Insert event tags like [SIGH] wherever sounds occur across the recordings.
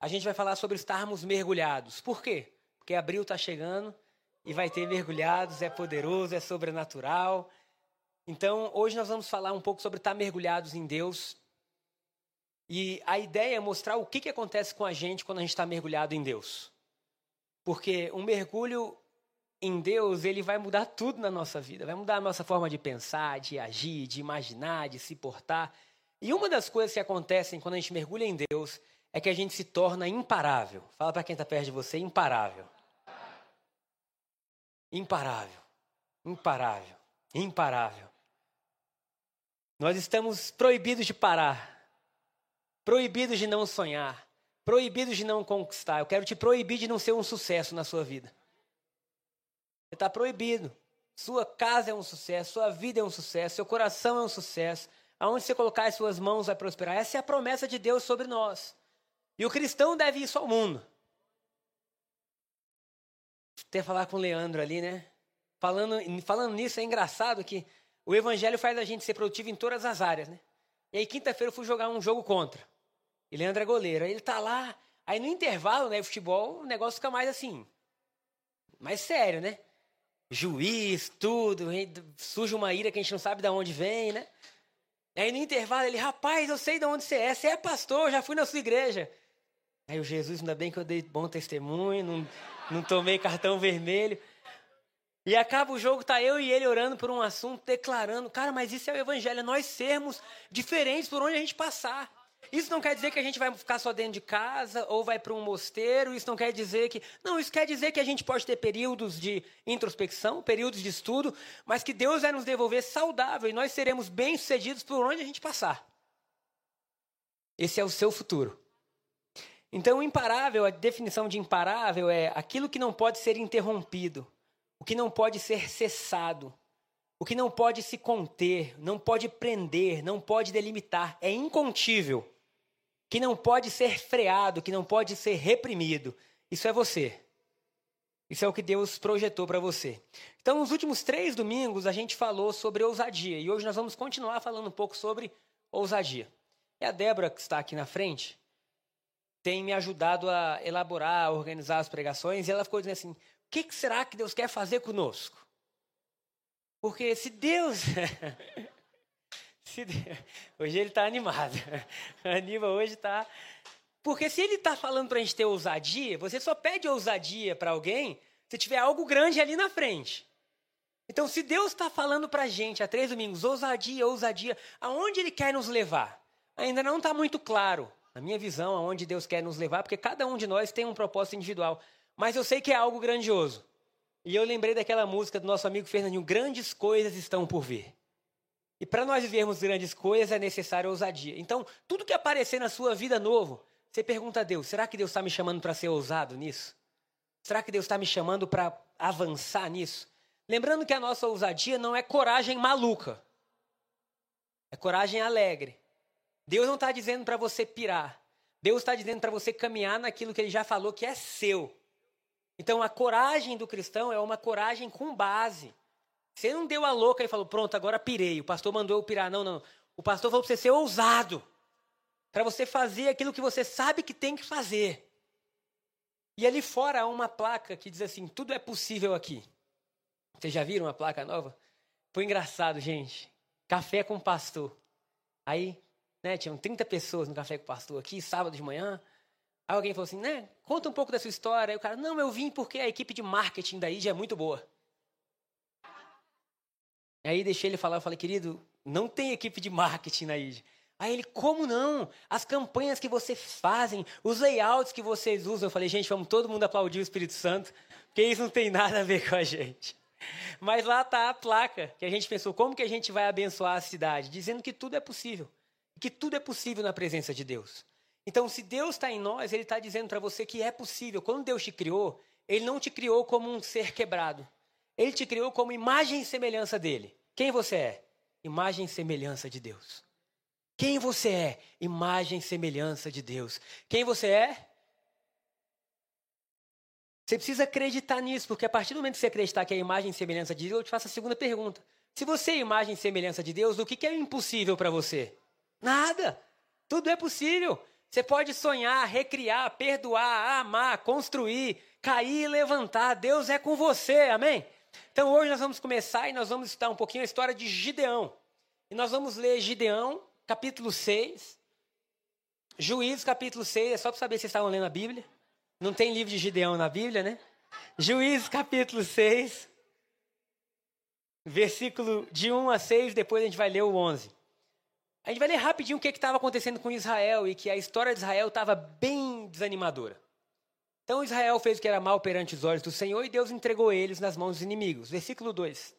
a gente vai falar sobre estarmos mergulhados. Por quê? Porque abril está chegando e vai ter mergulhados, é poderoso, é sobrenatural. Então, hoje nós vamos falar um pouco sobre estar mergulhados em Deus. E a ideia é mostrar o que, que acontece com a gente quando a gente está mergulhado em Deus. Porque um mergulho em Deus, ele vai mudar tudo na nossa vida. Vai mudar a nossa forma de pensar, de agir, de imaginar, de se portar. E uma das coisas que acontecem quando a gente mergulha em Deus é que a gente se torna imparável. Fala para quem está perto de você, imparável. Imparável. Imparável. Imparável. Nós estamos proibidos de parar. Proibidos de não sonhar. Proibidos de não conquistar. Eu quero te proibir de não ser um sucesso na sua vida. Você está proibido. Sua casa é um sucesso, sua vida é um sucesso, seu coração é um sucesso. Aonde você colocar as suas mãos vai prosperar. Essa é a promessa de Deus sobre nós. E o cristão deve isso ao mundo. Até falar com o Leandro ali, né? Falando, falando nisso, é engraçado que o evangelho faz a gente ser produtivo em todas as áreas, né? E aí, quinta-feira, eu fui jogar um jogo contra. E Leandro é goleiro. Aí ele tá lá. Aí no intervalo, né, futebol, o negócio fica mais assim. Mais sério, né? Juiz, tudo. Surge uma ira que a gente não sabe de onde vem, né? Aí no intervalo ele, rapaz, eu sei de onde você é. Você é pastor, já fui na sua igreja. Aí o Jesus, ainda bem que eu dei bom testemunho, não, não tomei cartão vermelho. E acaba o jogo, tá eu e ele orando por um assunto, declarando, cara, mas isso é o evangelho, é nós sermos diferentes por onde a gente passar. Isso não quer dizer que a gente vai ficar só dentro de casa ou vai para um mosteiro. Isso não quer dizer que. Não, isso quer dizer que a gente pode ter períodos de introspecção, períodos de estudo, mas que Deus vai nos devolver saudável e nós seremos bem-sucedidos por onde a gente passar. Esse é o seu futuro. Então, imparável, a definição de imparável é aquilo que não pode ser interrompido, o que não pode ser cessado, o que não pode se conter, não pode prender, não pode delimitar, é incontível, que não pode ser freado, que não pode ser reprimido. Isso é você. Isso é o que Deus projetou para você. Então, nos últimos três domingos, a gente falou sobre ousadia. E hoje nós vamos continuar falando um pouco sobre ousadia. E a Débora, que está aqui na frente, tem me ajudado a elaborar, a organizar as pregações. E ela ficou dizendo assim: o que será que Deus quer fazer conosco? Porque se Deus. [LAUGHS] se Deus... Hoje ele está animado. [LAUGHS] Anima hoje está. Porque se ele está falando para a gente ter ousadia, você só pede ousadia para alguém se tiver algo grande ali na frente. Então, se Deus está falando para a gente há três domingos, ousadia, ousadia, aonde Ele quer nos levar? Ainda não está muito claro, na minha visão, aonde Deus quer nos levar, porque cada um de nós tem um propósito individual. Mas eu sei que é algo grandioso. E eu lembrei daquela música do nosso amigo Fernandinho: Grandes coisas estão por vir. E para nós vivermos grandes coisas é necessário ousadia. Então, tudo que aparecer na sua vida novo, você pergunta a Deus: será que Deus está me chamando para ser ousado nisso? Será que Deus está me chamando para avançar nisso? Lembrando que a nossa ousadia não é coragem maluca, é coragem alegre. Deus não está dizendo para você pirar. Deus está dizendo para você caminhar naquilo que Ele já falou que é seu. Então a coragem do cristão é uma coragem com base. Você não deu a louca e falou, pronto, agora pirei. O pastor mandou eu pirar. Não, não. O pastor falou para você ser ousado. Para você fazer aquilo que você sabe que tem que fazer. E ali fora há uma placa que diz assim: tudo é possível aqui. Vocês já viram uma placa nova? Foi engraçado, gente. Café com pastor. Aí, né, tinham 30 pessoas no café com pastor aqui, sábado de manhã. Aí alguém falou assim, né? Conta um pouco da sua história. Aí o cara, não, eu vim porque a equipe de marketing da IG é muito boa. Aí deixei ele falar, eu falei, querido, não tem equipe de marketing na IG. Aí ele, como não? As campanhas que vocês fazem, os layouts que vocês usam. Eu falei, gente, vamos todo mundo aplaudir o Espírito Santo, porque isso não tem nada a ver com a gente. Mas lá está a placa que a gente pensou, como que a gente vai abençoar a cidade? Dizendo que tudo é possível. Que tudo é possível na presença de Deus. Então, se Deus está em nós, Ele está dizendo para você que é possível. Quando Deus te criou, Ele não te criou como um ser quebrado. Ele te criou como imagem e semelhança dele. Quem você é? Imagem e semelhança de Deus. Quem você é? Imagem e semelhança de Deus. Quem você é? Você precisa acreditar nisso, porque a partir do momento que você acreditar que é imagem e semelhança de Deus, eu te faço a segunda pergunta. Se você é imagem e semelhança de Deus, o que é impossível para você? Nada. Tudo é possível. Você pode sonhar, recriar, perdoar, amar, construir, cair e levantar. Deus é com você, amém? Então hoje nós vamos começar e nós vamos estudar um pouquinho a história de Gideão. E nós vamos ler Gideão, capítulo 6. Juízes, capítulo 6, é só para saber se vocês estavam lendo a Bíblia. Não tem livro de Gideão na Bíblia, né? Juízes, capítulo 6, versículo de 1 a 6, depois a gente vai ler o 11. A gente vai ler rapidinho o que estava acontecendo com Israel e que a história de Israel estava bem desanimadora. Então Israel fez o que era mal perante os olhos do Senhor e Deus entregou eles nas mãos dos inimigos. Versículo 2.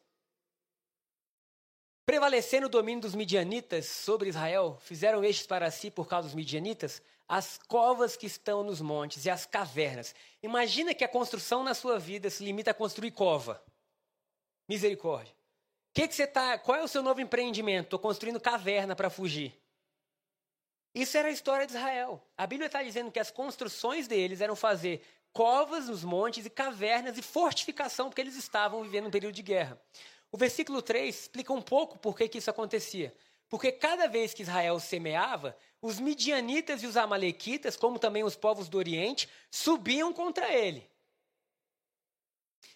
Prevalecendo o domínio dos midianitas sobre Israel, fizeram estes para si, por causa dos midianitas, as covas que estão nos montes e as cavernas. Imagina que a construção na sua vida se limita a construir cova. Misericórdia. Que que você tá, qual é o seu novo empreendimento? Estou construindo caverna para fugir. Isso era a história de Israel. A Bíblia está dizendo que as construções deles eram fazer covas nos montes e cavernas e fortificação, porque eles estavam vivendo um período de guerra. O versículo 3 explica um pouco por que, que isso acontecia. Porque cada vez que Israel semeava, os midianitas e os amalequitas, como também os povos do Oriente, subiam contra ele.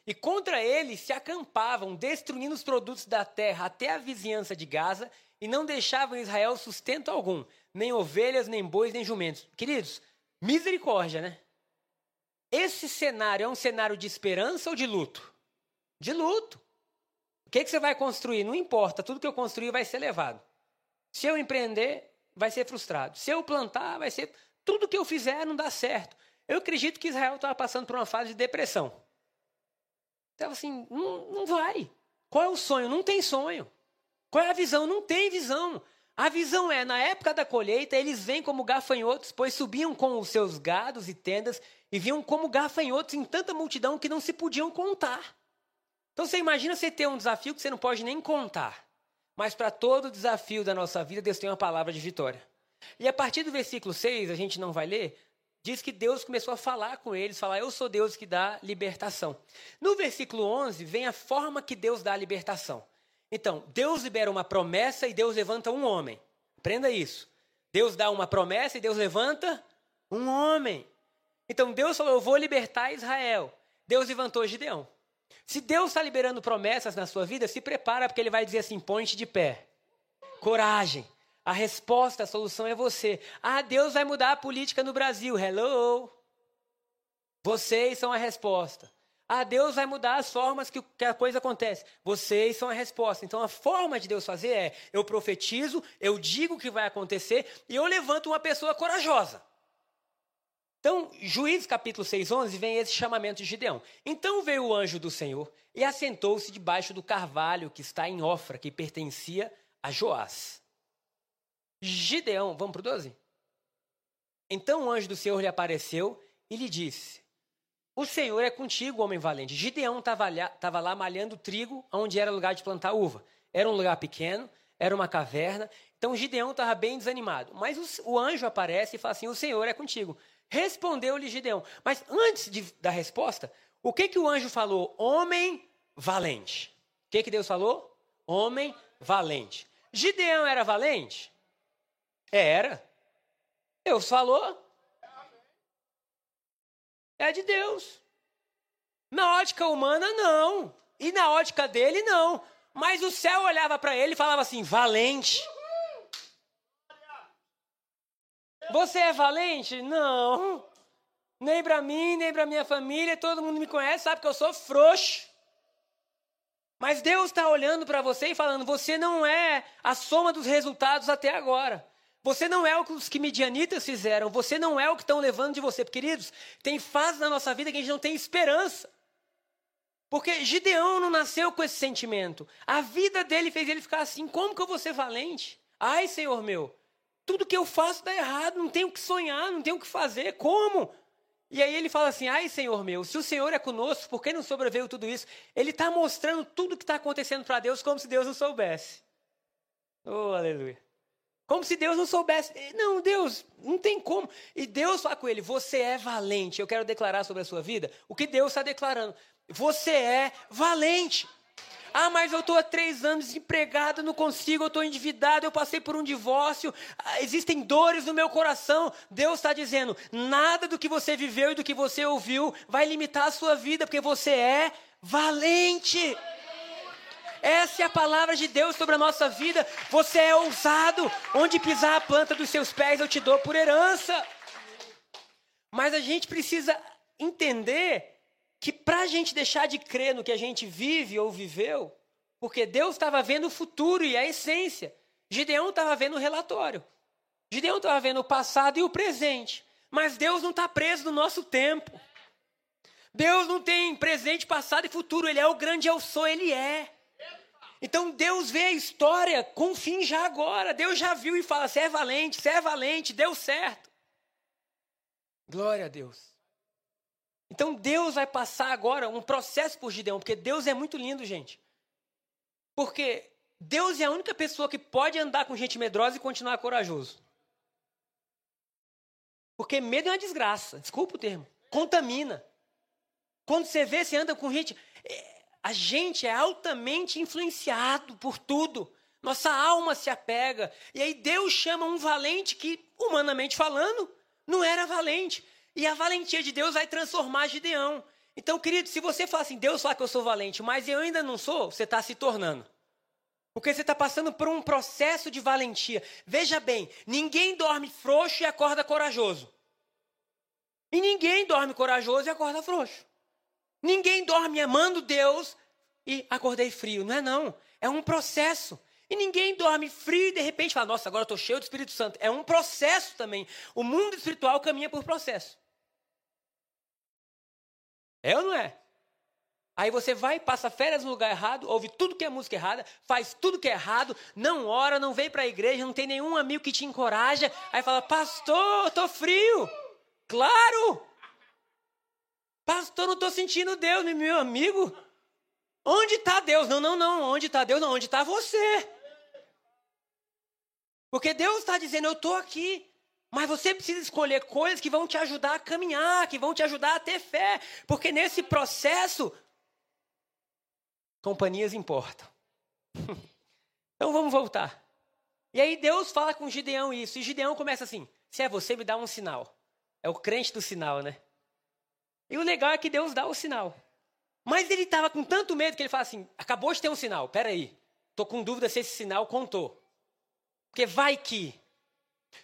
E contra ele se acampavam, destruindo os produtos da terra até a vizinhança de Gaza, e não deixavam Israel sustento algum, nem ovelhas, nem bois, nem jumentos. Queridos, misericórdia, né? Esse cenário é um cenário de esperança ou de luto? De luto que, que você vai construir? Não importa, tudo que eu construir vai ser levado. Se eu empreender, vai ser frustrado. Se eu plantar, vai ser. Tudo que eu fizer não dá certo. Eu acredito que Israel estava passando por uma fase de depressão. Então, assim, não, não vai. Qual é o sonho? Não tem sonho. Qual é a visão? Não tem visão. A visão é, na época da colheita, eles vêm como gafanhotos, pois subiam com os seus gados e tendas e vinham como gafanhotos em tanta multidão que não se podiam contar. Então você imagina você ter um desafio que você não pode nem contar. Mas para todo desafio da nossa vida, Deus tem uma palavra de vitória. E a partir do versículo 6, a gente não vai ler, diz que Deus começou a falar com eles, falar: "Eu sou Deus que dá libertação". No versículo 11 vem a forma que Deus dá a libertação. Então, Deus libera uma promessa e Deus levanta um homem. Aprenda isso. Deus dá uma promessa e Deus levanta um homem. Então Deus falou: "Eu vou libertar Israel". Deus levantou Gideão. Se Deus está liberando promessas na sua vida, se prepara, porque Ele vai dizer assim: ponte de pé. Coragem. A resposta, a solução é você. Ah, Deus vai mudar a política no Brasil. Hello. Vocês são a resposta. Ah, Deus vai mudar as formas que, a coisa acontece. Vocês são a resposta. Então, a forma de Deus fazer é: eu profetizo, eu digo o que vai acontecer e eu levanto uma pessoa corajosa. Então, Juízes capítulo 6, 11, vem esse chamamento de Gideão. Então veio o anjo do Senhor e assentou-se debaixo do carvalho que está em Ofra, que pertencia a Joás. Gideão, vamos para o 12? Então o anjo do Senhor lhe apareceu e lhe disse: O Senhor é contigo, homem valente. Gideão estava lá malhando trigo, onde era lugar de plantar uva. Era um lugar pequeno, era uma caverna. Então Gideão estava bem desanimado. Mas o, o anjo aparece e fala assim: O Senhor é contigo. Respondeu-lhe Gideão. Mas antes de, da resposta, o que, que o anjo falou? Homem valente. O que, que Deus falou? Homem valente. Gideão era valente? Era. Deus falou. É de Deus. Na ótica humana, não. E na ótica dele, não. Mas o céu olhava para ele e falava assim: valente. Você é valente? Não. Nem para mim, nem para minha família, todo mundo me conhece, sabe que eu sou frouxo. Mas Deus está olhando para você e falando: você não é a soma dos resultados até agora. Você não é o que os que medianitas fizeram. Você não é o que estão levando de você. Queridos, tem fases na nossa vida que a gente não tem esperança. Porque Gideão não nasceu com esse sentimento. A vida dele fez ele ficar assim: como que eu vou ser valente? Ai, Senhor meu, Tudo que eu faço dá errado, não tenho o que sonhar, não tenho o que fazer. Como? E aí ele fala assim: ai, Senhor meu, se o Senhor é conosco, por que não sobreveio tudo isso? Ele está mostrando tudo que está acontecendo para Deus como se Deus não soubesse. Oh, aleluia. Como se Deus não soubesse. Não, Deus, não tem como. E Deus fala com ele: Você é valente. Eu quero declarar sobre a sua vida o que Deus está declarando. Você é valente. Ah, mas eu estou há três anos desempregado, não consigo, eu estou endividado, eu passei por um divórcio, ah, existem dores no meu coração. Deus está dizendo: nada do que você viveu e do que você ouviu vai limitar a sua vida, porque você é valente. Essa é a palavra de Deus sobre a nossa vida. Você é ousado. Onde pisar a planta dos seus pés, eu te dou por herança. Mas a gente precisa entender que para a gente deixar de crer no que a gente vive ou viveu, porque Deus estava vendo o futuro e a essência. Gideão estava vendo o relatório. Gideão estava vendo o passado e o presente. Mas Deus não está preso no nosso tempo. Deus não tem presente, passado e futuro. Ele é o grande eu sou, ele é. Então Deus vê a história com fim já agora. Deus já viu e fala: você é valente, você é valente, deu certo. Glória a Deus. Então Deus vai passar agora um processo por Gideão, porque Deus é muito lindo, gente. Porque Deus é a única pessoa que pode andar com gente medrosa e continuar corajoso. Porque medo é uma desgraça, desculpa o termo. Contamina. Quando você vê, você anda com gente. A gente é altamente influenciado por tudo. Nossa alma se apega. E aí Deus chama um valente que, humanamente falando, não era valente. E a valentia de Deus vai transformar Gideão. Então, querido, se você fala assim, Deus fala que eu sou valente, mas eu ainda não sou, você está se tornando. Porque você está passando por um processo de valentia. Veja bem, ninguém dorme frouxo e acorda corajoso. E ninguém dorme corajoso e acorda frouxo. Ninguém dorme amando Deus e acordei frio. Não é não. É um processo. E ninguém dorme frio e de repente fala, nossa, agora estou cheio do Espírito Santo. É um processo também. O mundo espiritual caminha por processo. É ou não é? Aí você vai, passa férias no lugar errado, ouve tudo que é música errada, faz tudo que é errado, não ora, não vem para a igreja, não tem nenhum amigo que te encoraja. Aí fala, pastor, estou frio. Claro! Pastor, não estou sentindo Deus, meu amigo. Onde está Deus? Não, não, não. Onde está Deus? Não, onde está você? Porque Deus está dizendo, eu estou aqui. Mas você precisa escolher coisas que vão te ajudar a caminhar, que vão te ajudar a ter fé. Porque nesse processo, companhias importam. [LAUGHS] então vamos voltar. E aí Deus fala com Gideão isso. E Gideão começa assim: se é você, me dá um sinal. É o crente do sinal, né? E o legal é que Deus dá o sinal. Mas ele estava com tanto medo que ele fala assim: acabou de ter um sinal, peraí. Estou com dúvida se esse sinal contou. Porque vai que.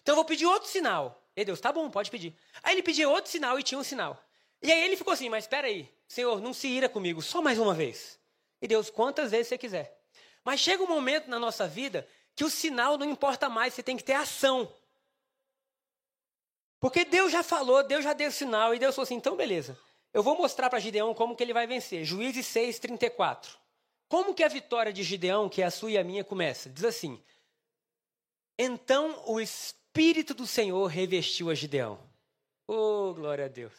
Então eu vou pedir outro sinal. E Deus, tá bom, pode pedir. Aí ele pediu outro sinal e tinha um sinal. E aí ele ficou assim: mas peraí, Senhor, não se ira comigo, só mais uma vez. E Deus, quantas vezes você quiser. Mas chega um momento na nossa vida que o sinal não importa mais, você tem que ter ação. Porque Deus já falou, Deus já deu sinal, e Deus falou assim: então beleza, eu vou mostrar para Gideão como que ele vai vencer. Juízes 6, 34. Como que a vitória de Gideão, que é a sua e a minha, começa? Diz assim: Então o Espírito do Senhor revestiu a Gideão. Oh, glória a Deus.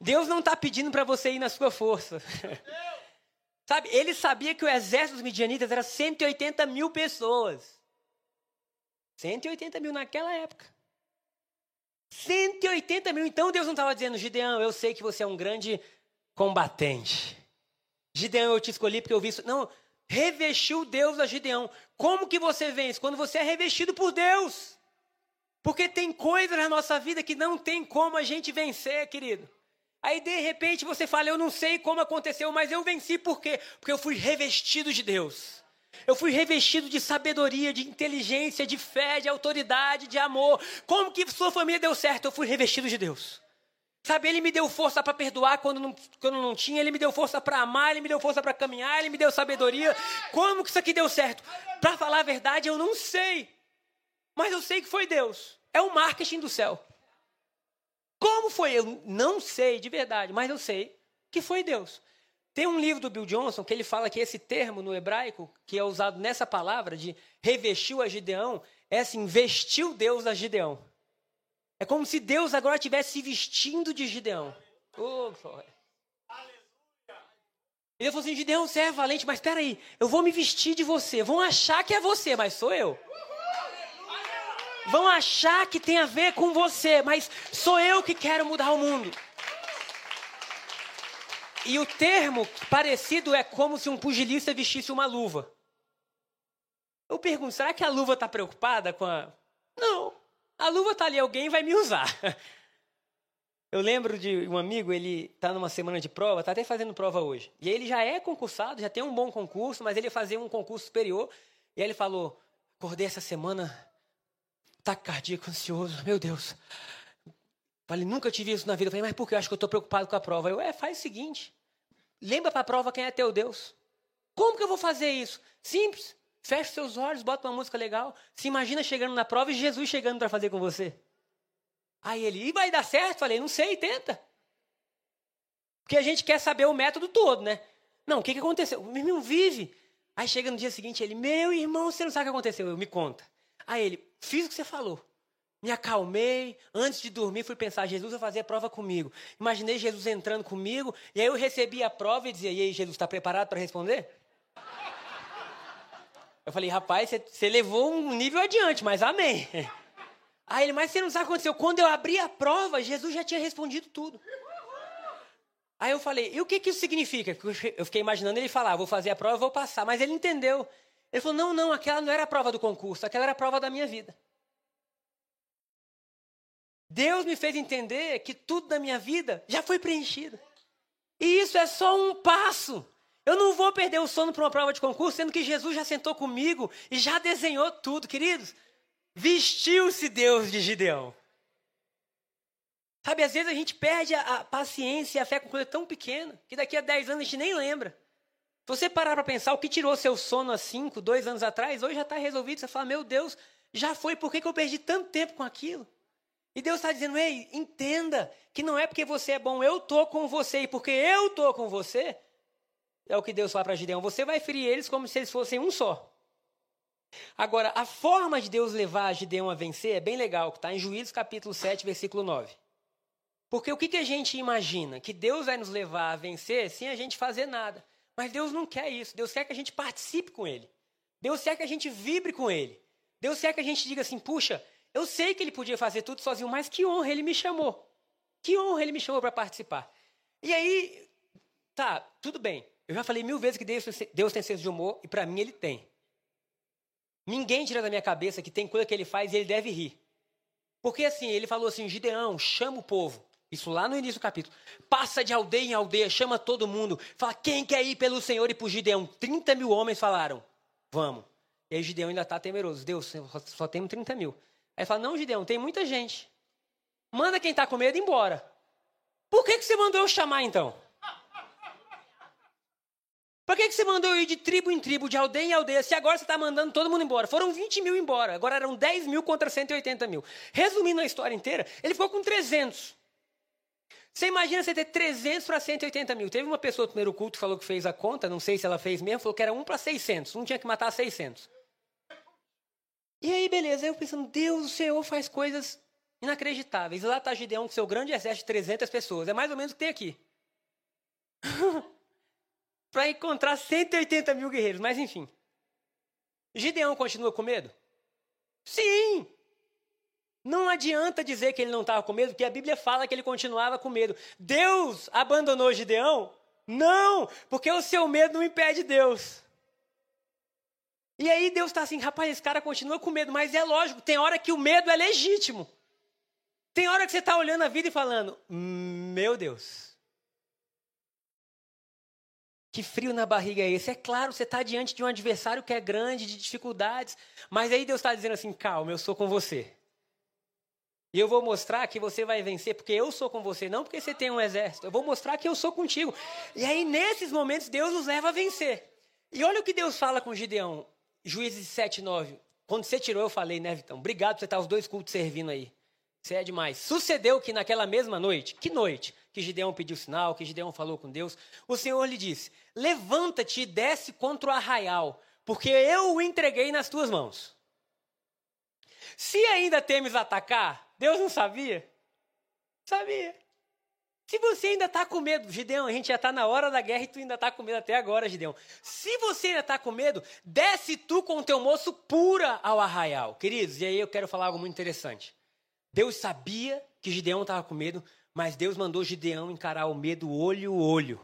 Deus não está pedindo para você ir na sua força. [LAUGHS] Sabe, ele sabia que o exército dos midianitas era 180 mil pessoas. 180 mil naquela época. 180 mil. Então Deus não estava dizendo, Gideão, eu sei que você é um grande combatente. Gideão, eu te escolhi porque eu vi isso. Não, revestiu Deus a Gideão. Como que você vence? Quando você é revestido por Deus. Porque tem coisas na nossa vida que não tem como a gente vencer, querido. Aí de repente você fala, eu não sei como aconteceu, mas eu venci por quê? Porque eu fui revestido de Deus. Eu fui revestido de sabedoria, de inteligência, de fé, de autoridade, de amor. Como que sua família deu certo? Eu fui revestido de Deus. Sabe, ele me deu força para perdoar quando não, quando não tinha, ele me deu força para amar, ele me deu força para caminhar, ele me deu sabedoria. Como que isso aqui deu certo? Para falar a verdade, eu não sei. Mas eu sei que foi Deus. É o marketing do céu. Como foi? Eu não sei de verdade, mas eu sei que foi Deus. Tem um livro do Bill Johnson que ele fala que esse termo no hebraico, que é usado nessa palavra, de revestiu a Gideão, é assim, vestiu Deus a Gideão. É como se Deus agora estivesse se vestindo de Gideão. Oh. Ele falou assim: Gideão, você é valente, mas espera aí, eu vou me vestir de você. Vão achar que é você, mas sou eu. Vão achar que tem a ver com você, mas sou eu que quero mudar o mundo. E o termo parecido é como se um pugilista vestisse uma luva. Eu pergunto, será que a luva está preocupada com a. Não. A luva está ali, alguém vai me usar. [LAUGHS] Eu lembro de um amigo, ele está numa semana de prova, está até fazendo prova hoje. E ele já é concursado, já tem um bom concurso, mas ele ia fazer um concurso superior. E aí ele falou: acordei essa semana, tá cardíaco, ansioso, meu Deus. Falei, nunca tive isso na vida. Falei, mas por que eu acho que eu estou preocupado com a prova? Eu, é, faz o seguinte: lembra para a prova quem é teu Deus. Como que eu vou fazer isso? Simples. Fecha seus olhos, bota uma música legal. Se imagina chegando na prova e Jesus chegando para fazer com você. Aí ele, e vai dar certo? Falei, não sei, tenta. Porque a gente quer saber o método todo, né? Não, o que, que aconteceu? O meu irmão vive. Aí chega no dia seguinte, ele, meu irmão, você não sabe o que aconteceu. Eu, me conta. Aí ele, fiz o que você falou. Me acalmei. Antes de dormir, fui pensar: Jesus vai fazer a prova comigo. Imaginei Jesus entrando comigo. E aí eu recebi a prova e dizia: E aí, Jesus, está preparado para responder? Eu falei: Rapaz, você levou um nível adiante, mas amém. [LAUGHS] Aí ele: Mas você não sabe o que aconteceu? Quando eu abri a prova, Jesus já tinha respondido tudo. Aí eu falei: E o que, que isso significa? Eu fiquei imaginando ele falar: Vou fazer a prova, vou passar. Mas ele entendeu. Ele falou: Não, não, aquela não era a prova do concurso, aquela era a prova da minha vida. Deus me fez entender que tudo da minha vida já foi preenchido. E isso é só um passo. Eu não vou perder o sono para uma prova de concurso, sendo que Jesus já sentou comigo e já desenhou tudo, queridos. Vestiu-se Deus de Gideão. Sabe, às vezes a gente perde a, a paciência e a fé com coisa tão pequena que daqui a 10 anos a gente nem lembra. Se você parar para pensar o que tirou seu sono há 5, 2 anos atrás, hoje já está resolvido. Você fala, meu Deus, já foi, por que, que eu perdi tanto tempo com aquilo? E Deus está dizendo, ei, entenda que não é porque você é bom, eu estou com você, e porque eu estou com você, é o que Deus fala para Gideão, você vai ferir eles como se eles fossem um só. Agora, a forma de Deus levar Gideão a vencer é bem legal, que está em Juízes capítulo 7, versículo 9. Porque o que, que a gente imagina? Que Deus vai nos levar a vencer sem a gente fazer nada. Mas Deus não quer isso. Deus quer que a gente participe com Ele. Deus quer que a gente vibre com Ele. Deus quer que a gente diga assim: puxa, eu sei que ele podia fazer tudo sozinho, mas que honra ele me chamou. Que honra ele me chamou para participar. E aí, tá, tudo bem. Eu já falei mil vezes que Deus, Deus tem senso de humor e para mim ele tem. Ninguém tira da minha cabeça que tem coisa que ele faz e ele deve rir. Porque assim, ele falou assim: Gideão, chama o povo. Isso lá no início do capítulo. Passa de aldeia em aldeia, chama todo mundo. Fala, quem quer ir pelo Senhor e por Gideão? 30 mil homens falaram, vamos. E aí Gideão ainda está temeroso. Deus, só, temos 30 mil. Aí fala: Não, Gideão, tem muita gente. Manda quem está com medo embora. Por que, que você mandou eu chamar então? Por que, que você mandou eu ir de tribo em tribo, de aldeia em aldeia, se agora você está mandando todo mundo embora? Foram 20 mil embora, agora eram 10 mil contra 180 mil. Resumindo a história inteira, ele ficou com 300. Você imagina você ter 300 para 180 mil. Teve uma pessoa no primeiro culto que falou que fez a conta, não sei se ela fez mesmo, falou que era 1 para 600, um tinha que matar 600. E aí, beleza, eu pensando, Deus, o Senhor faz coisas inacreditáveis. Lá está Gideão com seu grande exército de 300 pessoas. É mais ou menos o que tem aqui. [LAUGHS] Para encontrar 180 mil guerreiros, mas enfim. Gideão continua com medo? Sim! Não adianta dizer que ele não estava com medo, porque a Bíblia fala que ele continuava com medo. Deus abandonou Gideão? Não! Porque o seu medo não impede Deus. E aí Deus está assim, rapaz, esse cara continua com medo, mas é lógico, tem hora que o medo é legítimo. Tem hora que você está olhando a vida e falando, meu Deus. Que frio na barriga é esse? É claro, você está diante de um adversário que é grande, de dificuldades, mas aí Deus está dizendo assim, calma, eu sou com você. E eu vou mostrar que você vai vencer, porque eu sou com você, não porque você tem um exército. Eu vou mostrar que eu sou contigo. E aí, nesses momentos, Deus nos leva a vencer. E olha o que Deus fala com Gideão. Juízes 7, 9. Quando você tirou, eu falei, né, Vitão? Obrigado por você estar os dois cultos servindo aí. Você é demais. Sucedeu que naquela mesma noite, que noite? Que Gideão pediu sinal, que Gideão falou com Deus. O Senhor lhe disse: Levanta-te e desce contra o arraial, porque eu o entreguei nas tuas mãos. Se ainda temes atacar, Deus não sabia? Sabia. Se você ainda está com medo, Gideão, a gente já está na hora da guerra e tu ainda está com medo até agora, Gideão. Se você ainda está com medo, desce tu com o teu moço pura ao arraial. Queridos, e aí eu quero falar algo muito interessante. Deus sabia que Gideão estava com medo, mas Deus mandou Gideão encarar o medo olho a olho.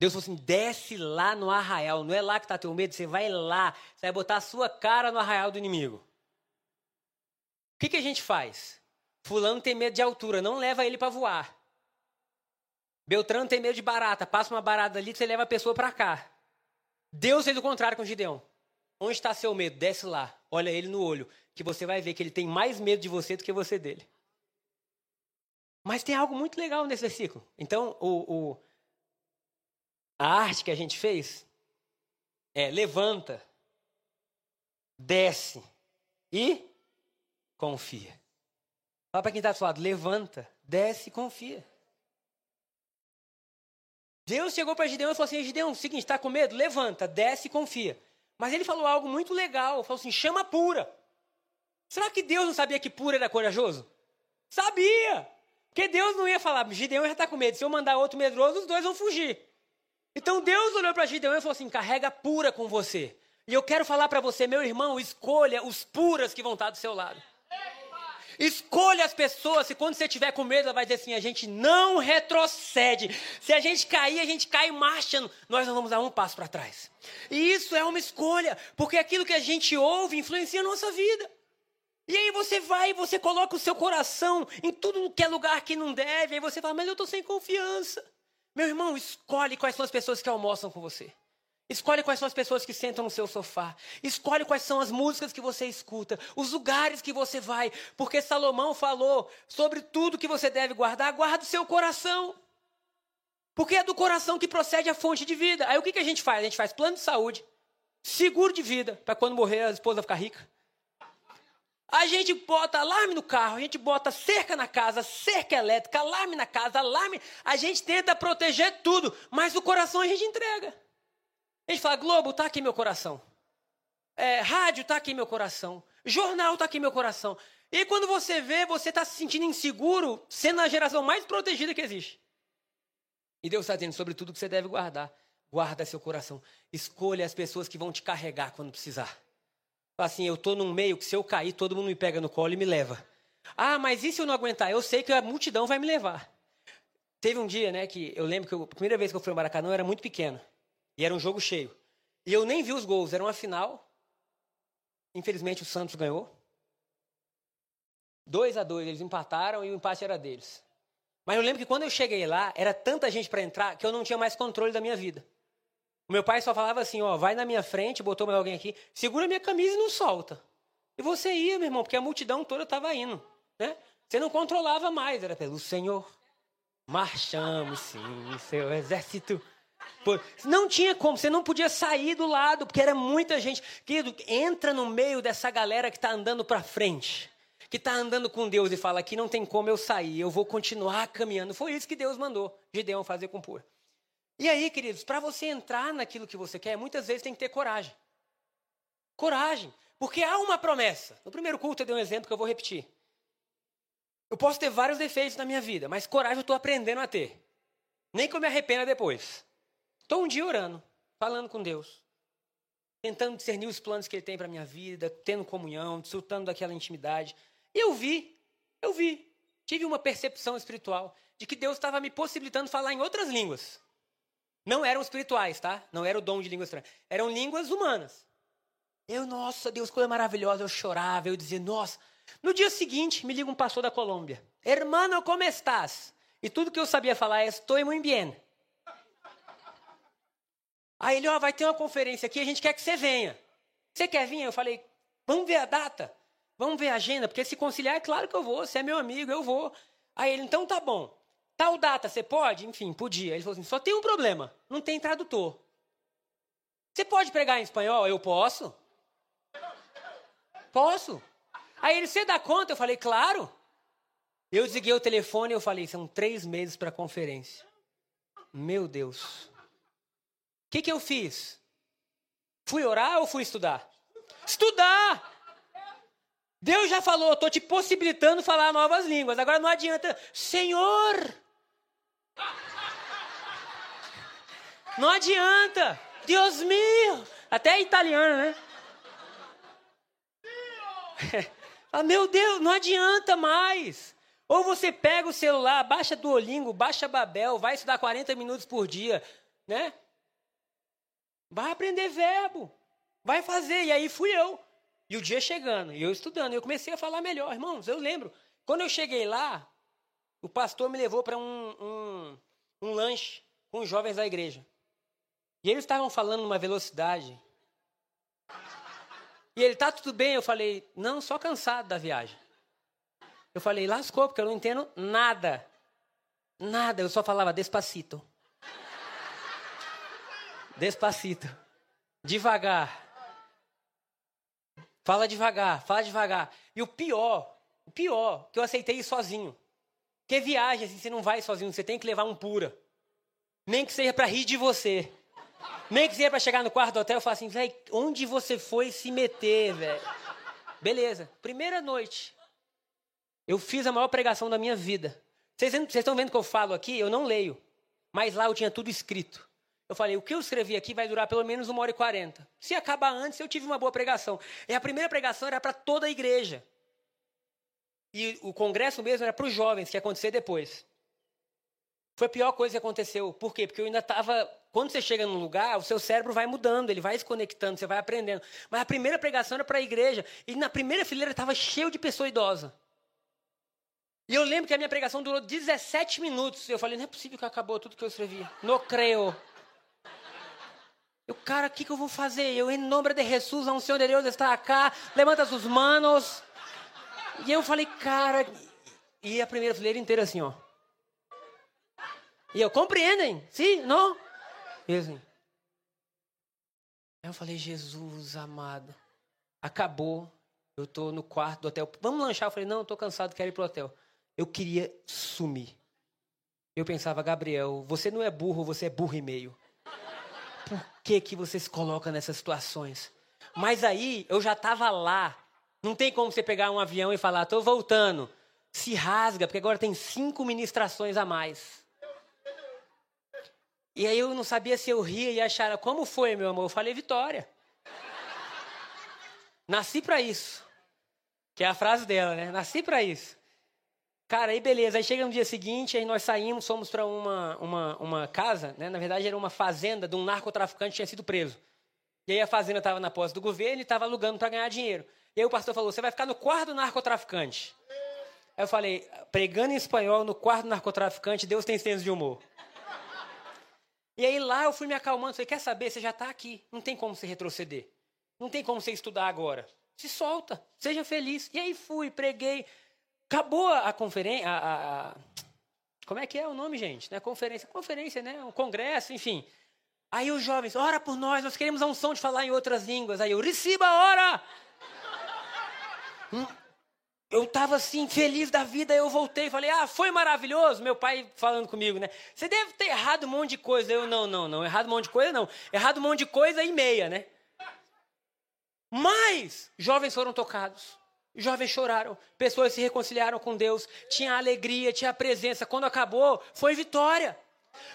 Deus falou assim: desce lá no arraial. Não é lá que está teu medo, você vai lá. Você vai botar a sua cara no arraial do inimigo. O que, que a gente faz? Fulano tem medo de altura, não leva ele para voar. Beltrano tem medo de barata, passa uma barata ali, você leva a pessoa para cá. Deus fez o contrário com Gideão. Onde está seu medo? Desce lá, olha ele no olho, que você vai ver que ele tem mais medo de você do que você dele. Mas tem algo muito legal nesse versículo. Então, o, o a arte que a gente fez é levanta, desce e confia. Fala para quem está do seu lado, levanta, desce e confia. Deus chegou para Gideão e falou assim: Gideão, seguinte, está com medo? Levanta, desce e confia. Mas ele falou algo muito legal, falou assim: chama pura. Será que Deus não sabia que pura era corajoso? Sabia! Porque Deus não ia falar, Gideão já está com medo, se eu mandar outro medroso, os dois vão fugir. Então Deus olhou para Gideão e falou assim: carrega pura com você. E eu quero falar para você, meu irmão, escolha os puras que vão estar do seu lado. Escolha as pessoas, e quando você tiver com medo, ela vai dizer assim: a gente não retrocede. Se a gente cair, a gente cai marchando. Nós não vamos dar um passo para trás. E isso é uma escolha, porque aquilo que a gente ouve influencia a nossa vida. E aí você vai e você coloca o seu coração em tudo que é lugar que não deve. Aí você fala, mas eu estou sem confiança. Meu irmão, escolhe quais são as pessoas que almoçam com você. Escolhe quais são as pessoas que sentam no seu sofá. Escolhe quais são as músicas que você escuta, os lugares que você vai. Porque Salomão falou sobre tudo que você deve guardar. Guarda o seu coração. Porque é do coração que procede a fonte de vida. Aí o que, que a gente faz? A gente faz plano de saúde, seguro de vida, para quando morrer a esposa ficar rica. A gente bota alarme no carro, a gente bota cerca na casa, cerca elétrica, alarme na casa, alarme. A gente tenta proteger tudo, mas o coração a gente entrega. A gente fala: Globo, tá aqui meu coração. É, rádio, tá aqui meu coração. Jornal, tá aqui meu coração. E quando você vê, você está se sentindo inseguro, sendo a geração mais protegida que existe. E Deus está dizendo sobre tudo que você deve guardar. Guarda seu coração. Escolha as pessoas que vão te carregar quando precisar. Assim, eu estou num meio que se eu cair, todo mundo me pega no colo e me leva. Ah, mas e se eu não aguentar? Eu sei que a multidão vai me levar. Teve um dia, né, que eu lembro que eu, a primeira vez que eu fui ao Maracanã eu era muito pequeno. E era um jogo cheio. E eu nem vi os gols, era uma final. Infelizmente o Santos ganhou. 2 a 2 eles empataram e o empate era deles. Mas eu lembro que quando eu cheguei lá, era tanta gente para entrar que eu não tinha mais controle da minha vida. O meu pai só falava assim, ó, vai na minha frente, botou mais alguém aqui, segura minha camisa e não solta. E você ia, meu irmão, porque a multidão toda estava indo, né? Você não controlava mais, era pelo Senhor. Marchamos, sim, seu exército. Não tinha como, você não podia sair do lado, porque era muita gente. Querido, entra no meio dessa galera que está andando para frente, que está andando com Deus e fala: aqui não tem como eu sair, eu vou continuar caminhando. Foi isso que Deus mandou Gideão fazer com Pur. E aí, queridos, para você entrar naquilo que você quer, muitas vezes tem que ter coragem. Coragem. Porque há uma promessa. No primeiro culto eu dei um exemplo que eu vou repetir. Eu posso ter vários defeitos na minha vida, mas coragem eu estou aprendendo a ter. Nem que eu me arrependa depois. Estou um dia orando, falando com Deus, tentando discernir os planos que Ele tem para minha vida, tendo comunhão, desfrutando daquela intimidade. E eu vi, eu vi, tive uma percepção espiritual de que Deus estava me possibilitando falar em outras línguas. Não eram espirituais, tá? Não era o dom de línguas estranhas. Eram línguas humanas. Eu, nossa, Deus, coisa maravilhosa. Eu chorava, eu dizia, nossa. No dia seguinte, me liga um pastor da Colômbia. Hermano, como estás? E tudo que eu sabia falar é, estou muito bem. Aí ele, ó, oh, vai ter uma conferência aqui, a gente quer que você venha. Você quer vir? Eu falei, vamos ver a data. Vamos ver a agenda, porque se conciliar, é claro que eu vou. Você é meu amigo, eu vou. Aí ele, então tá bom. Tal data, você pode? Enfim, podia. Ele falou assim: só tem um problema: não tem tradutor. Você pode pregar em espanhol? Eu posso. Posso. Aí ele, você dá conta? Eu falei, claro. Eu desliguei o telefone e eu falei, são três meses para a conferência. Meu Deus. Que, que eu fiz? Fui orar ou fui estudar? Estudar! Deus já falou, estou te possibilitando falar novas línguas. Agora não adianta, Senhor. Não adianta. Deus meu. Até italiano, né? [LAUGHS] ah, meu Deus, não adianta mais. Ou você pega o celular, baixa Duolingo, baixa Babel, vai estudar 40 minutos por dia, né? Vai aprender verbo. Vai fazer. E aí fui eu. E o dia chegando, e eu estudando, eu comecei a falar melhor. Irmãos, eu lembro, quando eu cheguei lá, o pastor me levou para um, um, um lanche com os jovens da igreja. E eles estavam falando numa velocidade. E ele, tá tudo bem? Eu falei, não, só cansado da viagem. Eu falei, lascou, porque eu não entendo nada. Nada, eu só falava despacito. Despacito. Devagar. Fala devagar, fala devagar. E o pior, o pior, que eu aceitei ir sozinho. Porque viagem, assim, você não vai sozinho, você tem que levar um pura. Nem que seja para rir de você. Nem que seja para chegar no quarto do hotel e falar assim, velho, onde você foi se meter, velho? Beleza. Primeira noite. Eu fiz a maior pregação da minha vida. Vocês estão vendo que eu falo aqui? Eu não leio. Mas lá eu tinha tudo escrito. Eu falei, o que eu escrevi aqui vai durar pelo menos uma hora e quarenta. Se acabar antes, eu tive uma boa pregação. E a primeira pregação era para toda a igreja. E o congresso mesmo era para os jovens, que ia acontecer depois. Foi a pior coisa que aconteceu. Por quê? Porque eu ainda estava. Quando você chega num lugar, o seu cérebro vai mudando, ele vai se conectando, você vai aprendendo. Mas a primeira pregação era para a igreja. E na primeira fileira estava cheio de pessoa idosa. E eu lembro que a minha pregação durou 17 minutos. Eu falei, não é possível que acabou tudo que eu escrevi. Não creio. Eu, cara, o que, que eu vou fazer? Eu, em nome de Jesus, a Senhor de Deus está acá, levanta suas manos. E eu falei, cara, e a primeira fileira inteira assim, ó. E eu, compreendem? Sim? Não? E assim. Aí eu falei, Jesus amado, acabou. Eu estou no quarto do hotel. Vamos lanchar? Eu falei, não, estou cansado, quero ir pro hotel. Eu queria sumir. Eu pensava, Gabriel, você não é burro, você é burro e meio por que, que você se coloca nessas situações? Mas aí eu já estava lá. Não tem como você pegar um avião e falar, estou voltando. Se rasga, porque agora tem cinco ministrações a mais. E aí eu não sabia se eu ria e achava, como foi, meu amor? Eu falei, Vitória. Nasci para isso. Que é a frase dela, né? Nasci para isso. Cara, aí beleza. Aí chega no dia seguinte, aí nós saímos, fomos para uma, uma, uma casa, né? Na verdade era uma fazenda de um narcotraficante que tinha sido preso. E aí a fazenda estava na posse do governo e estava alugando para ganhar dinheiro. E aí o pastor falou: você vai ficar no quarto do narcotraficante. Aí eu falei, pregando em espanhol no quarto do narcotraficante, Deus tem senso de humor. E aí lá eu fui me acalmando, falei, quer saber, você já está aqui, não tem como você retroceder. Não tem como você estudar agora. Se solta, seja feliz. E aí fui, preguei. Acabou a conferência. A, a, como é que é o nome, gente? Não é conferência, conferência, né? Um congresso, enfim. Aí os jovens, ora por nós, nós queremos a unção de falar em outras línguas. Aí eu, receba a hora! Hum, eu estava assim, feliz da vida, eu voltei, falei, ah, foi maravilhoso, meu pai falando comigo, né? Você deve ter errado um monte de coisa. Eu, não, não, não, errado um monte de coisa, não. Errado um monte de coisa e meia, né? Mas, jovens foram tocados. Jovens choraram, pessoas se reconciliaram com Deus, tinha alegria, tinha presença. Quando acabou, foi vitória.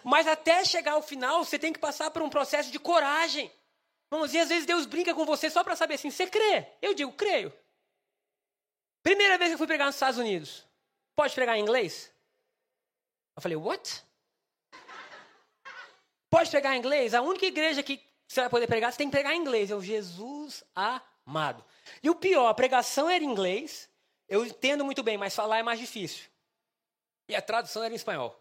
Mas até chegar ao final, você tem que passar por um processo de coragem. E às vezes Deus brinca com você só para saber assim: você crê? Eu digo, creio. Primeira vez que eu fui pregar nos Estados Unidos, pode pregar em inglês? Eu falei, what? Pode pregar em inglês? A única igreja que você vai poder pregar, você tem que pregar em inglês. Eu, Jesus amado. E o pior, a pregação era em inglês, eu entendo muito bem, mas falar é mais difícil. E a tradução era em espanhol.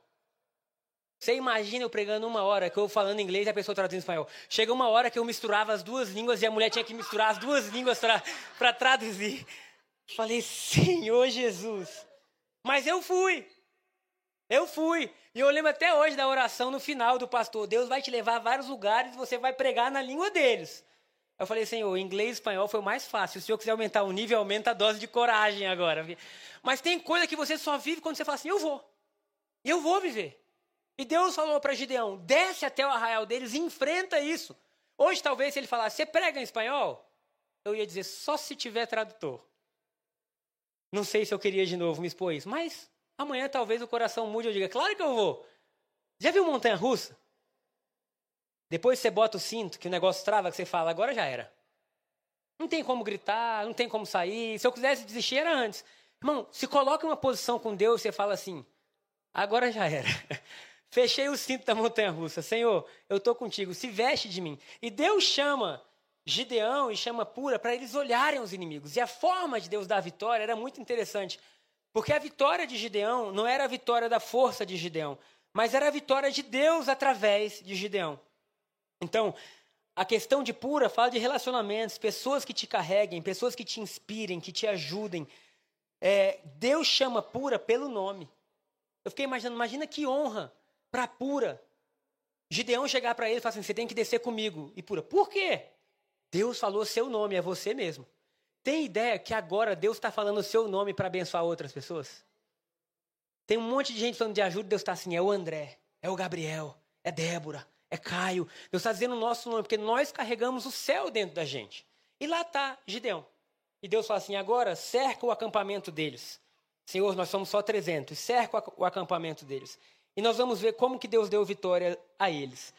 Você imagina eu pregando uma hora que eu falando inglês e a pessoa traduzindo espanhol. Chega uma hora que eu misturava as duas línguas e a mulher tinha que misturar as duas línguas para traduzir. Falei, Senhor Jesus. Mas eu fui. Eu fui. E eu lembro até hoje da oração no final do pastor. Deus vai te levar a vários lugares e você vai pregar na língua deles. Eu falei, Senhor, inglês e espanhol foi o mais fácil. Se o Senhor quiser aumentar o nível, aumenta a dose de coragem agora. Mas tem coisa que você só vive quando você fala assim, eu vou. Eu vou viver. E Deus falou para Gideão, desce até o arraial deles e enfrenta isso. Hoje, talvez, se ele falasse, você prega em espanhol? Eu ia dizer, só se tiver tradutor. Não sei se eu queria de novo me expor isso, mas amanhã talvez o coração mude e eu diga, claro que eu vou. Já viu montanha russa? Depois você bota o cinto, que o negócio trava, que você fala, agora já era. Não tem como gritar, não tem como sair. Se eu quisesse desistir, era antes. Irmão, se coloca em uma posição com Deus, você fala assim, agora já era. [LAUGHS] Fechei o cinto da montanha russa. Senhor, eu estou contigo, se veste de mim. E Deus chama Gideão e chama Pura para eles olharem os inimigos. E a forma de Deus dar a vitória era muito interessante. Porque a vitória de Gideão não era a vitória da força de Gideão, mas era a vitória de Deus através de Gideão. Então, a questão de Pura fala de relacionamentos, pessoas que te carreguem, pessoas que te inspirem, que te ajudem. É, Deus chama Pura pelo nome. Eu fiquei imaginando, imagina que honra para Pura. Gideão chegar para ele e falar assim: você tem que descer comigo. E Pura, por quê? Deus falou seu nome, é você mesmo. Tem ideia que agora Deus está falando o seu nome para abençoar outras pessoas? Tem um monte de gente falando de ajuda, Deus está assim: é o André, é o Gabriel, é Débora, é Caio. Deus está dizendo o nosso nome, porque nós carregamos o céu dentro da gente. E lá está Gideão. E Deus fala assim: agora cerca o acampamento deles. Senhor, nós somos só 300, cerca o acampamento deles. E nós vamos ver como que Deus deu vitória a eles.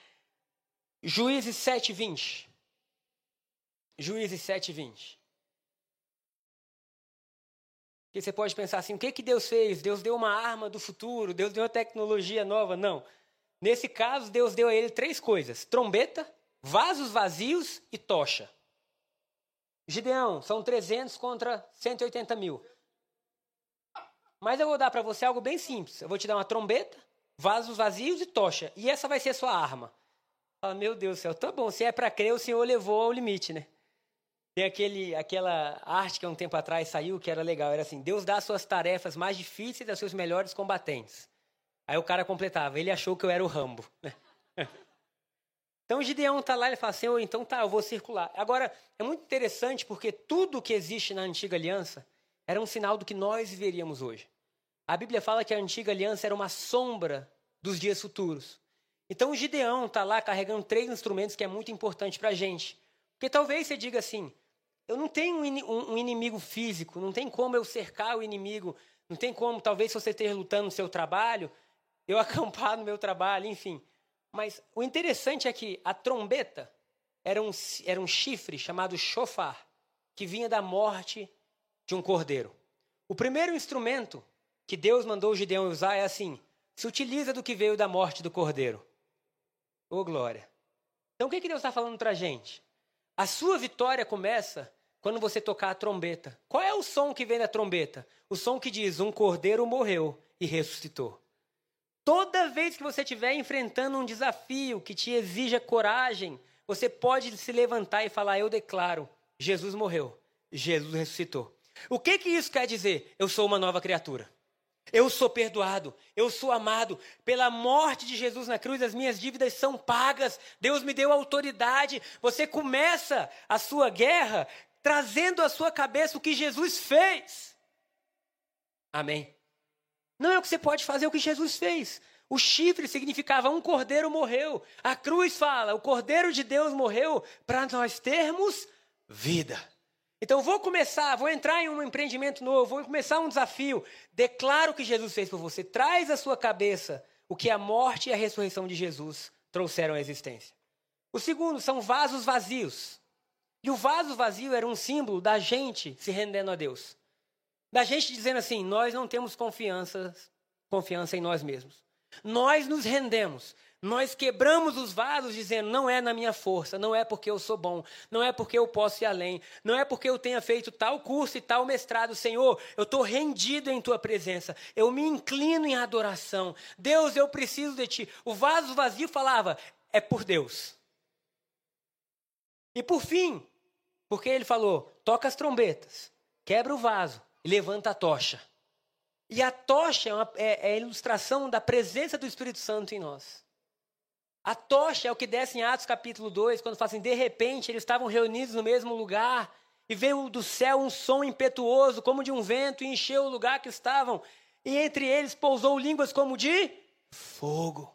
Juízes 7, 20. Juízes 7, 20. Porque você pode pensar assim: o que, que Deus fez? Deus deu uma arma do futuro, Deus deu uma tecnologia nova. Não. Nesse caso, Deus deu a ele três coisas: trombeta, vasos vazios e tocha. Gideão, são 300 contra 180 mil. Mas eu vou dar para você algo bem simples. Eu vou te dar uma trombeta, vasos vazios e tocha. E essa vai ser a sua arma. Ah, meu Deus do céu, tá bom. Se é para crer, o Senhor levou ao limite, né? Tem aquele, aquela arte que há um tempo atrás saiu que era legal. Era assim: Deus dá as suas tarefas mais difíceis aos seus melhores combatentes. Aí o cara completava: Ele achou que eu era o Rambo. Né? [LAUGHS] Então o Gideão está lá e fala assim: oh, então tá, eu vou circular. Agora, é muito interessante porque tudo que existe na antiga aliança era um sinal do que nós viveríamos hoje. A Bíblia fala que a antiga aliança era uma sombra dos dias futuros. Então o Gideão está lá carregando três instrumentos que é muito importante para a gente. Porque talvez você diga assim: eu não tenho um inimigo físico, não tem como eu cercar o inimigo, não tem como, talvez, se você esteja lutando no seu trabalho, eu [LAUGHS] acampar no meu trabalho, enfim. Mas o interessante é que a trombeta era um, era um chifre chamado chofar, que vinha da morte de um cordeiro. O primeiro instrumento que Deus mandou Gideão usar é assim: se utiliza do que veio da morte do cordeiro. Ô oh, glória! Então o que, que Deus está falando para a gente? A sua vitória começa quando você tocar a trombeta. Qual é o som que vem da trombeta? O som que diz: um cordeiro morreu e ressuscitou. Toda vez que você estiver enfrentando um desafio que te exija coragem, você pode se levantar e falar: Eu declaro, Jesus morreu, Jesus ressuscitou. O que, que isso quer dizer? Eu sou uma nova criatura. Eu sou perdoado, eu sou amado. Pela morte de Jesus na cruz, as minhas dívidas são pagas. Deus me deu autoridade. Você começa a sua guerra trazendo à sua cabeça o que Jesus fez. Amém. Não é o que você pode fazer, é o que Jesus fez. O chifre significava um cordeiro morreu. A cruz fala, o cordeiro de Deus morreu para nós termos vida. Então vou começar, vou entrar em um empreendimento novo, vou começar um desafio. Declaro o que Jesus fez por você. Traz à sua cabeça o que a morte e a ressurreição de Jesus trouxeram à existência. O segundo são vasos vazios. E o vaso vazio era um símbolo da gente se rendendo a Deus. Da gente dizendo assim: nós não temos confiança, confiança em nós mesmos. Nós nos rendemos. Nós quebramos os vasos dizendo: não é na minha força, não é porque eu sou bom, não é porque eu posso ir além, não é porque eu tenha feito tal curso e tal mestrado, Senhor, eu estou rendido em tua presença, eu me inclino em adoração. Deus, eu preciso de ti. O vaso vazio falava: é por Deus. E por fim, porque ele falou: toca as trombetas, quebra o vaso levanta a tocha. E a tocha é, uma, é, é a ilustração da presença do Espírito Santo em nós. A tocha é o que desce em Atos capítulo 2, quando fala assim: de repente eles estavam reunidos no mesmo lugar, e veio do céu um som impetuoso, como de um vento, e encheu o lugar que estavam, e entre eles pousou línguas como de fogo.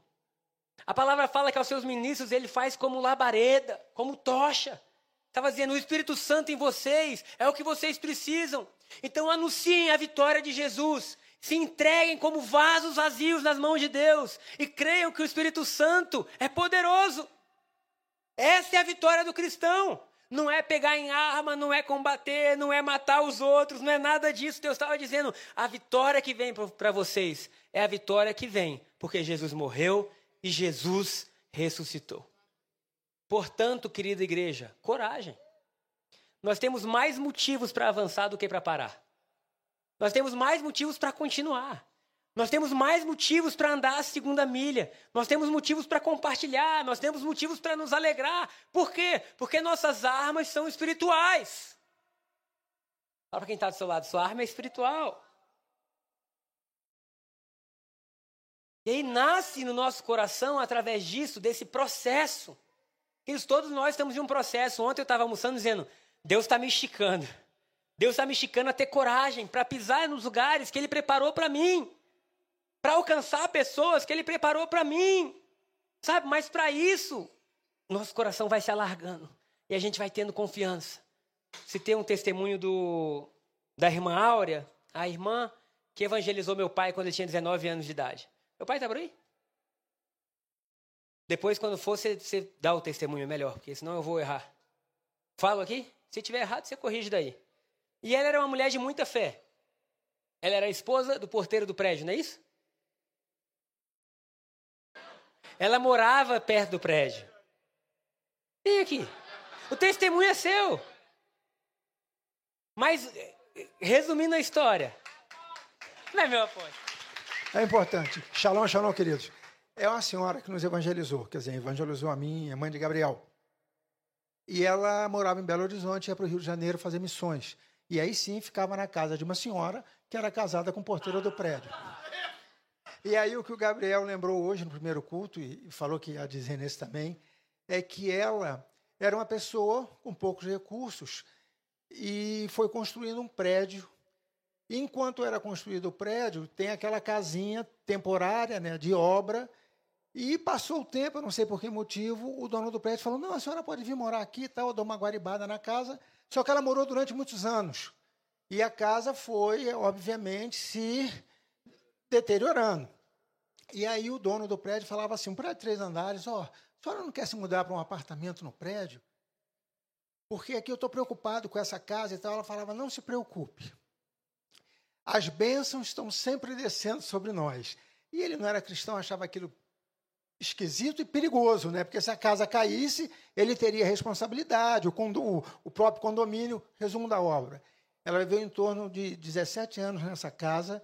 A palavra fala que aos seus ministros ele faz como labareda, como tocha. Estava dizendo, o Espírito Santo em vocês é o que vocês precisam. Então anunciem a vitória de Jesus. Se entreguem como vasos vazios nas mãos de Deus e creiam que o Espírito Santo é poderoso. Essa é a vitória do cristão. Não é pegar em arma, não é combater, não é matar os outros, não é nada disso. Deus estava dizendo: a vitória que vem para vocês é a vitória que vem, porque Jesus morreu e Jesus ressuscitou. Portanto, querida igreja, coragem. Nós temos mais motivos para avançar do que para parar. Nós temos mais motivos para continuar. Nós temos mais motivos para andar a segunda milha. Nós temos motivos para compartilhar. Nós temos motivos para nos alegrar. Por quê? Porque nossas armas são espirituais. Fala para quem está do seu lado: sua arma é espiritual. E aí nasce no nosso coração, através disso, desse processo. Todos nós estamos em um processo. Ontem eu estava almoçando dizendo: Deus está me esticando. Deus está me esticando a ter coragem para pisar nos lugares que Ele preparou para mim para alcançar pessoas que Ele preparou para mim. Sabe? Mas para isso, nosso coração vai se alargando e a gente vai tendo confiança. Se tem um testemunho do, da irmã Áurea, a irmã que evangelizou meu pai quando ele tinha 19 anos de idade. Meu pai está por aí? Depois, quando for, você, você dá o testemunho melhor, porque senão eu vou errar. Falo aqui? Se tiver errado, você corrige daí. E ela era uma mulher de muita fé. Ela era a esposa do porteiro do prédio, não é isso? Ela morava perto do prédio. Vem aqui. O testemunho é seu. Mas, resumindo a história. Não é meu apoio. É importante. Shalom, shalom, queridos. É uma senhora que nos evangelizou, quer dizer, evangelizou a mim, a mãe de Gabriel. E ela morava em Belo Horizonte, ia para o Rio de Janeiro fazer missões. E aí sim ficava na casa de uma senhora que era casada com o porteiro do prédio. E aí o que o Gabriel lembrou hoje no primeiro culto, e falou que ia dizer nesse também, é que ela era uma pessoa com poucos recursos e foi construindo um prédio. Enquanto era construído o prédio, tem aquela casinha temporária né, de obra. E passou o tempo, eu não sei por que motivo, o dono do prédio falou: não, a senhora pode vir morar aqui, tá? eu dou uma guaribada na casa. Só que ela morou durante muitos anos. E a casa foi, obviamente, se deteriorando. E aí o dono do prédio falava assim, um prédio de três andares, ó, a senhora não quer se mudar para um apartamento no prédio? Porque aqui eu estou preocupado com essa casa e tal. Ela falava, não se preocupe. As bênçãos estão sempre descendo sobre nós. E ele não era cristão, achava aquilo esquisito e perigoso, né? Porque se a casa caísse, ele teria responsabilidade, o, condo, o próprio condomínio, resumo da obra. Ela viveu em torno de 17 anos nessa casa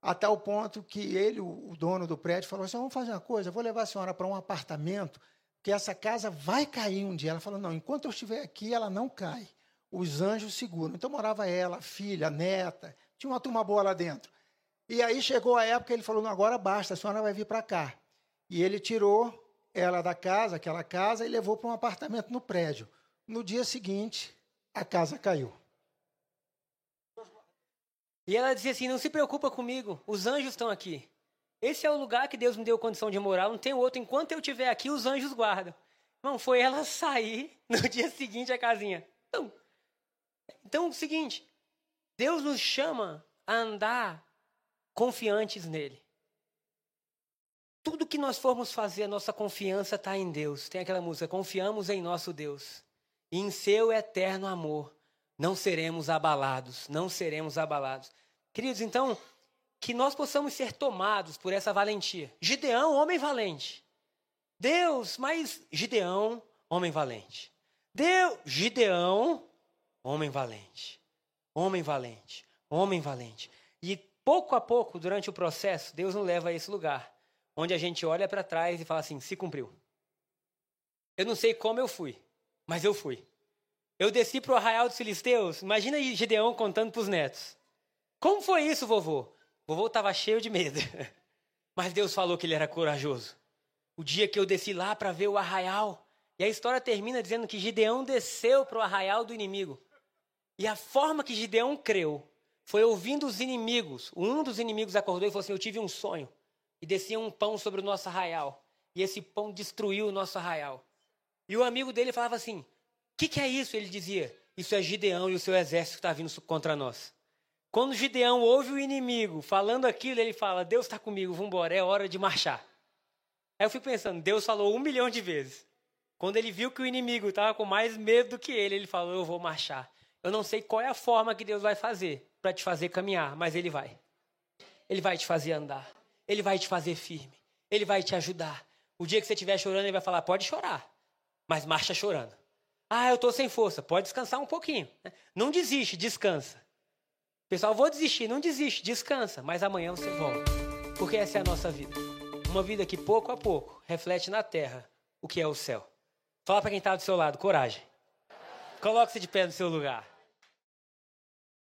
a tal ponto que ele, o dono do prédio, falou assim: vamos fazer uma coisa, vou levar a senhora para um apartamento, que essa casa vai cair um dia. Ela falou: não, enquanto eu estiver aqui, ela não cai. Os anjos seguram. Então morava ela, a filha, a neta, tinha uma turma boa lá dentro. E aí chegou a época, ele falou: não, agora basta, a senhora vai vir para cá. E ele tirou ela da casa, aquela casa, e levou para um apartamento no prédio. No dia seguinte, a casa caiu. E ela dizia assim: Não se preocupa comigo, os anjos estão aqui. Esse é o lugar que Deus me deu condição de morar, não tem outro. Enquanto eu estiver aqui, os anjos guardam. Não, foi ela [LAUGHS] sair no dia seguinte a casinha. Então, então é o seguinte: Deus nos chama a andar confiantes nele. Tudo que nós formos fazer, a nossa confiança está em Deus. Tem aquela música: Confiamos em nosso Deus e em seu eterno amor não seremos abalados, não seremos abalados. Queridos, então, que nós possamos ser tomados por essa valentia. Gideão, homem valente. Deus, mas Gideão, homem valente. Deus, Gideão, homem valente. Homem valente, homem valente. E pouco a pouco, durante o processo, Deus nos leva a esse lugar, onde a gente olha para trás e fala assim: se cumpriu. Eu não sei como eu fui, mas eu fui. Eu desci para o arraial dos filisteus. Imagina aí Gideão contando para os netos. Como foi isso, vovô? Vovô estava cheio de medo. [LAUGHS] Mas Deus falou que ele era corajoso. O dia que eu desci lá para ver o arraial. E a história termina dizendo que Gideão desceu para o arraial do inimigo. E a forma que Gideão creu foi ouvindo os inimigos. Um dos inimigos acordou e falou assim: Eu tive um sonho. E descia um pão sobre o nosso arraial. E esse pão destruiu o nosso arraial. E o amigo dele falava assim: que, que é isso? Ele dizia: Isso é Gideão e o seu exército está vindo contra nós. Quando Gideão ouve o inimigo falando aquilo, ele fala: Deus está comigo, vamos embora, é hora de marchar. Aí eu fico pensando: Deus falou um milhão de vezes. Quando ele viu que o inimigo estava com mais medo do que ele, ele falou: Eu vou marchar. Eu não sei qual é a forma que Deus vai fazer para te fazer caminhar, mas Ele vai. Ele vai te fazer andar. Ele vai te fazer firme. Ele vai te ajudar. O dia que você estiver chorando, Ele vai falar: Pode chorar, mas marcha chorando. Ah, eu estou sem força. Pode descansar um pouquinho. Não desiste, descansa. Pessoal, vou desistir. Não desiste, descansa. Mas amanhã você volta. Porque essa é a nossa vida. Uma vida que pouco a pouco reflete na terra o que é o céu. Fala para quem está do seu lado, coragem. Coloque-se de pé no seu lugar.